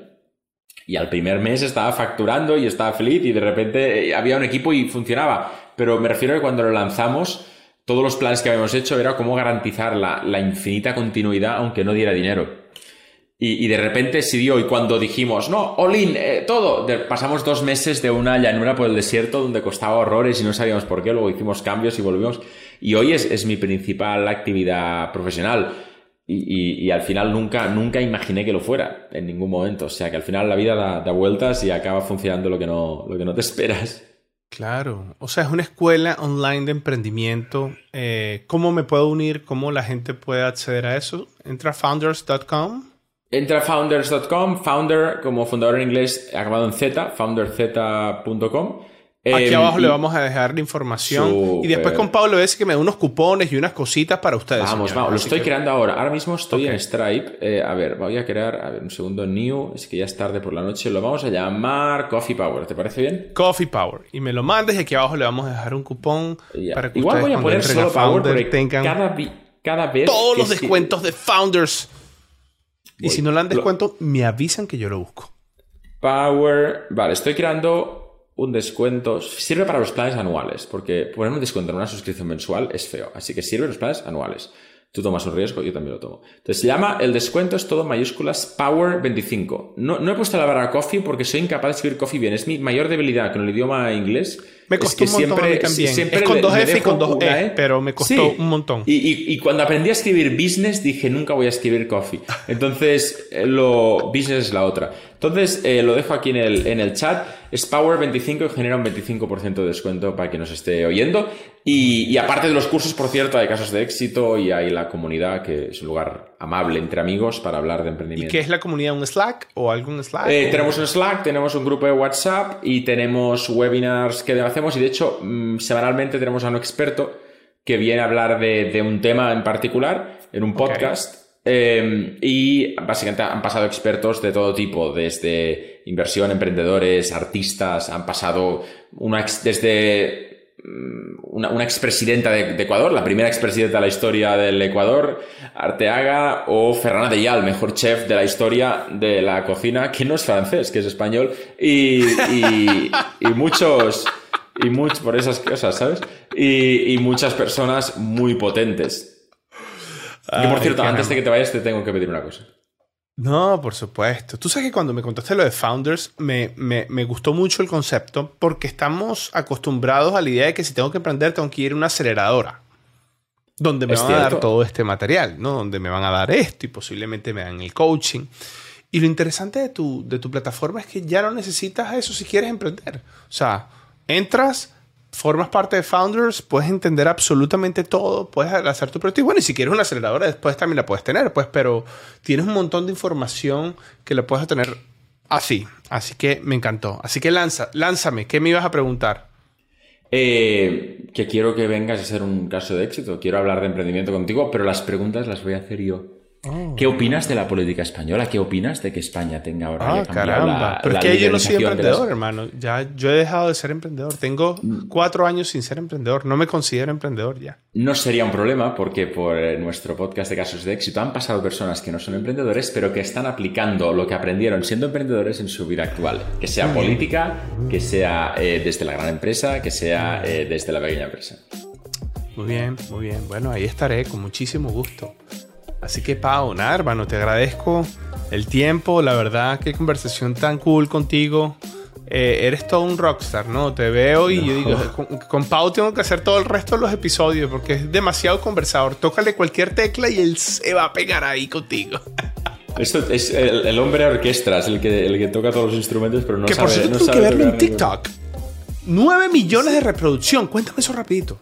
y al primer mes estaba facturando y estaba feliz y de repente eh, había un equipo y funcionaba. Pero me refiero a que cuando lo lanzamos, todos los planes que habíamos hecho era cómo garantizar la, infinita continuidad aunque no diera dinero. Y, de repente se dio y cuando dijimos, no, Olin, eh, todo, pasamos dos meses de una llanura por el desierto donde costaba horrores y no sabíamos por qué, luego hicimos cambios y volvimos. Y hoy es, es mi principal actividad profesional y, al final nunca, nunca imaginé que lo fuera en ningún momento. O sea que al final la vida da, vueltas y acaba funcionando lo que, no, lo que no te esperas. Claro, o sea, es una escuela online de emprendimiento. Eh, ¿Cómo me puedo unir? ¿Cómo la gente puede acceder a eso? Entra a founders.com. Entra a founders.com, founder como fundador en inglés acabado en Z, founderz.com. Aquí em, abajo le vamos a dejar la información. Y después con Pablo ves que me da unos cupones y unas cositas para ustedes. Vamos, vamos, lo estoy creando ahora. Ahora mismo estoy en Stripe. Eh, a ver, voy a crear, a ver, un segundo, new. Es que ya es tarde por la noche. Lo vamos a llamar Coffee Power. ¿Te parece bien? Coffee Power. Y me lo mandes y aquí abajo le vamos a dejar un cupón para que Igual voy a poner solo Power porque tengan cada, cada vez. Todos los descuentos de Founders. Y si no le dan descuento, me avisan que yo lo busco. Power. Vale, estoy creando un descuento sirve para los planes anuales, porque poner un descuento en una suscripción mensual es feo, así que sirve los planes anuales. Tú tomas un riesgo, yo también lo tomo. Entonces se llama, el descuento es todo mayúsculas Power 25. No, no he puesto la barra Coffee porque soy incapaz de escribir Coffee bien. Es mi mayor debilidad con el idioma inglés. Me costó un montón siempre, también. Siempre es con dos F y con dos E, ¿eh? pero me costó un montón. Y, y, y, cuando aprendí a escribir business dije, nunca voy a escribir coffee. Entonces, eh, lo business es la otra. Entonces, eh, lo dejo aquí en el, en el chat. Es Power25 y genera un 25% de descuento para quien nos esté oyendo. Y, aparte de los cursos, por cierto, hay casos de éxito y hay la comunidad, que es un lugar amable entre amigos para hablar de emprendimiento. ¿Y qué es la comunidad? ¿Un Slack o algún Slack? Eh, tenemos un Slack, tenemos un grupo de WhatsApp y tenemos webinars que hacemos. Y de hecho, mm, semanalmente tenemos a un experto que viene a hablar de, un tema en particular en un podcast. Em, y básicamente han pasado expertos de todo tipo, desde inversión, emprendedores, artistas, han pasado una desde mm, una, expresidenta de, Ecuador, la primera expresidenta de la historia del Ecuador, Arteaga, o Ferrana de Yal, mejor chef de la historia de la cocina, que no es francés, que es español, y, y muchos, y muchos por esas cosas, ¿sabes? Y, y muchas personas muy potentes. Que por cierto, antes de que te vayas, te tengo que pedir una cosa. No, por supuesto. Tú sabes que cuando me contaste lo de Founders, me, me, gustó mucho el concepto porque estamos acostumbrados a la idea de que si tengo que emprender, tengo que ir a una aceleradora. Donde me van a dar todo este material, ¿no? Donde me van a dar esto y posiblemente me dan el coaching. Y lo interesante de tu, de tu plataforma es que ya no necesitas eso si quieres emprender. O sea, entras, formas parte de Founders, puedes entender absolutamente todo, puedes hacer tu proyecto. Y bueno, y si quieres una aceleradora, después también la puedes tener, pues, pero tienes un montón de información que la puedes tener así. Así que me encantó. Así que lanza, lánzame, ¿qué me ibas a preguntar? Eh, que quiero que vengas a ser un caso de éxito. Quiero hablar de emprendimiento contigo, pero las preguntas las voy a hacer yo. Oh. ¿Qué opinas de la política española? ¿Qué opinas de que España tenga ahora ah, caramba. Pero es que yo no soy emprendedor, hermano. Ya yo he dejado de ser emprendedor. Tengo mm. cuatro años sin ser emprendedor. No me considero emprendedor ya. No sería un problema porque por eh, nuestro podcast de casos de éxito han pasado personas que no son emprendedores, pero que están aplicando lo que aprendieron siendo emprendedores en su vida actual. Que sea política, que sea eh, desde la gran empresa, que sea eh, desde la pequeña empresa. Muy bien, muy bien. Bueno, ahí estaré con muchísimo gusto. Así que, Pau, nada, hermano, te agradezco el tiempo. La verdad, qué conversación tan cool contigo. Eh, eres todo un rockstar, ¿no? Te veo y yo digo, con, Pau tengo que hacer todo el resto de los episodios porque es demasiado conversador. Tócale cualquier tecla y él se va a pegar ahí contigo. Esto es el, hombre orquesta, es el que, el que toca todos los instrumentos, pero no que sabe. Que por cierto, que verlo en TikTok. 9 millones de reproducción. Cuéntame eso rapidito.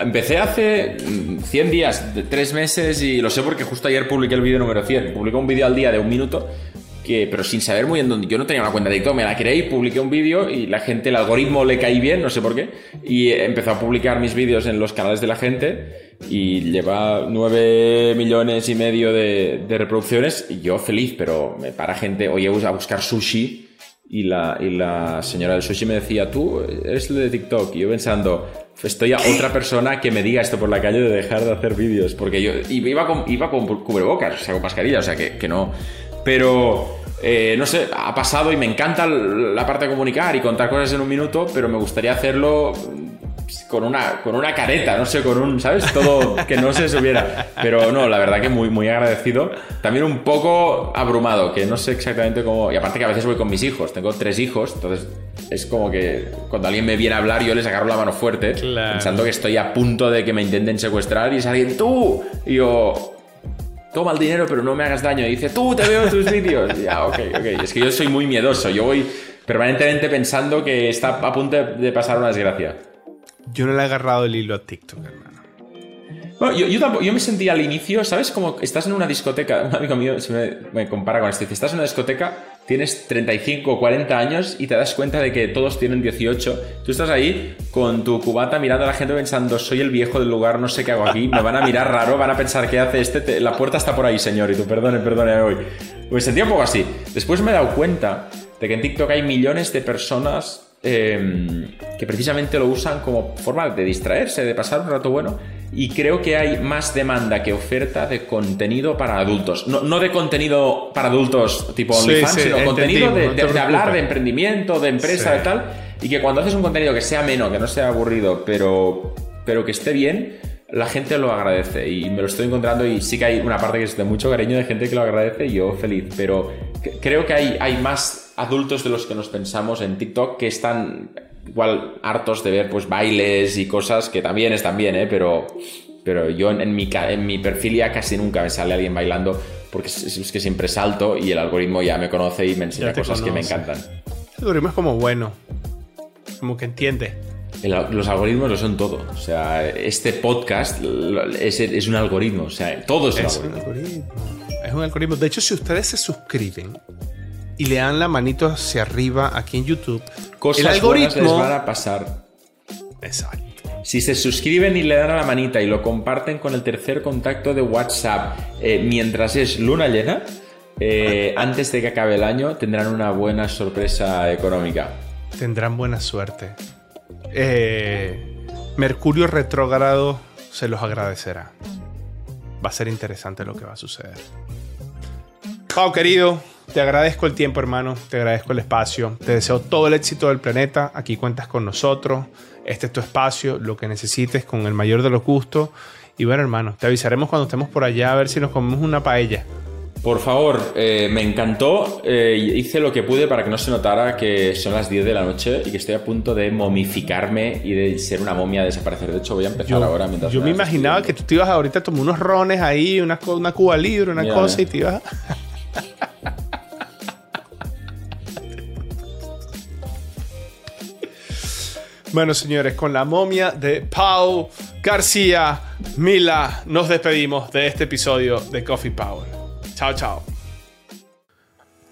Empecé hace 100 mm, días, de 3 meses, y lo sé porque justo ayer publiqué el vídeo número 100. Publiqué un vídeo al día de un minuto, que, pero sin saber muy en dónde. Yo no tenía una cuenta de TikTok, me la creé y publiqué un vídeo y la gente, el algoritmo le caí bien, no sé por qué, y empezó a publicar mis vídeos en los canales de la gente y lleva 9 millones y medio de, de reproducciones y yo feliz, pero me para gente, oye, a buscar sushi y la, y la señora del sushi me decía, tú eres de TikTok. Y yo pensando, estoy a otra persona que me diga esto por la calle de dejar de hacer vídeos. Porque yo iba con, iba con cubrebocas, o sea, con mascarilla, o sea, que, que no. Pero, eh, no sé, ha pasado y me encanta la parte de comunicar y contar cosas en un minuto, pero me gustaría hacerlo con una, con una careta, no sé, con un, ¿sabes? Todo que no se subiera. Pero no, la verdad que muy, muy agradecido. También un poco abrumado, que no sé exactamente cómo. Y aparte que a veces voy con mis hijos, tengo tres hijos, entonces es como que cuando alguien me viene a hablar yo les agarro la mano fuerte, pensando que estoy a punto de que me intenten secuestrar y es alguien, tú, y yo, toma el dinero pero no me hagas daño. Y dice, tú, te veo en tus vídeos. Y ya, ok, ok. Es que yo soy muy miedoso, yo voy permanentemente pensando que está a punto de pasar una desgracia. Yo no le he agarrado el hilo a TikTok, hermano. Bueno, yo, yo, me sentí al inicio, ¿sabes? Como estás en una discoteca, un amigo mío se me, compara con esto, dice, estás en una discoteca, tienes 35 o 40 años y te das cuenta de que todos tienen 18, tú estás ahí con tu cubata mirando a la gente pensando, soy el viejo del lugar, no sé qué hago aquí, me van a mirar raro, van a pensar, ¿qué hace este? La puerta está por ahí, señor, y tú, perdone, perdone, hoy. Me sentía un poco así. Después me he dado cuenta de que en TikTok hay millones de personas Em, que precisamente lo usan como forma de distraerse, de pasar un rato bueno. Y creo que hay más demanda que oferta de contenido para adultos. No, de contenido para adultos tipo OnlyFans, sino contenido de, hablar de emprendimiento, de empresa, y tal. Y que cuando haces un contenido que sea menos, que no sea aburrido, pero, pero que esté bien, la gente lo agradece. Y me lo estoy encontrando y sí que hay una parte que es de mucho cariño de gente que lo agradece y yo feliz. Pero creo que hay, hay más adultos de los que nos pensamos en TikTok que están igual hartos de ver pues bailes y cosas que también están bien, ¿eh? pero, pero yo en, mi, en mi perfil ya casi nunca me sale alguien bailando porque es, que siempre salto y el algoritmo ya me conoce y me enseña cosas que me encantan. El algoritmo es como bueno, como que entiende. los algoritmos lo son todo. O sea, este podcast es, es un algoritmo. O sea, todo es un, es un algoritmo. Es un algoritmo. De hecho, si ustedes se suscriben y le dan la manito hacia arriba aquí en YouTube, cosas el algoritmo les van a pasar. Exacto. Si se suscriben y le dan a la manita y lo comparten con el tercer contacto de WhatsApp eh, mientras es luna llena, eh, antes de que acabe el año tendrán una buena sorpresa económica. Tendrán buena suerte. Eh, Mercurio retrógrado se los agradecerá. Va a ser interesante lo que va a suceder. Pau, querido, te agradezco el tiempo, hermano. Te agradezco el espacio. Te deseo todo el éxito del planeta. Aquí cuentas con nosotros. Este es tu espacio. Lo que necesites con el mayor de los gustos. Y bueno, hermano, te avisaremos cuando estemos por allá a ver si nos comemos una paella. Por favor, eh, me encantó. Eh, hice lo que pude para que no se notara que son las 10 de la noche y que estoy a punto de momificarme y de ser una momia, desaparecer. De hecho, voy a empezar ahora mientras. Yo me imaginaba que tú te ibas ahorita a tomar unos rones ahí, una, una cuba libre, una cosa, y te ibas. Bueno, señores, con la momia de Pau García Mila, nos despedimos de este episodio de Coffee Power. Chao, chao.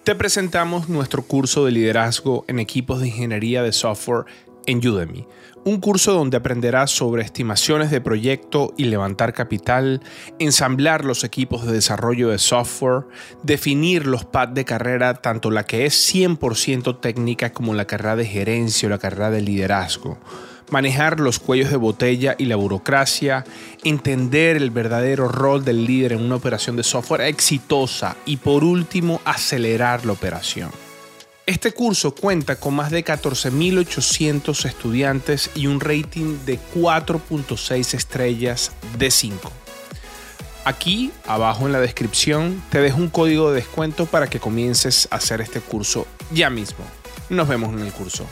Te presentamos nuestro curso de liderazgo en equipos de ingeniería de software en Udemy. Un curso donde aprenderás sobre estimaciones de proyecto y levantar capital, ensamblar los equipos de desarrollo de software, definir los pads de carrera, tanto la que es 100% técnica como la carrera de gerencia o la carrera de liderazgo manejar los cuellos de botella y la burocracia, entender el verdadero rol del líder en una operación de software exitosa y por último acelerar la operación. Este curso cuenta con más de 14.800 estudiantes y un rating de 4.6 estrellas de 5. Aquí, abajo en la descripción, te dejo un código de descuento para que comiences a hacer este curso ya mismo. Nos vemos en el curso.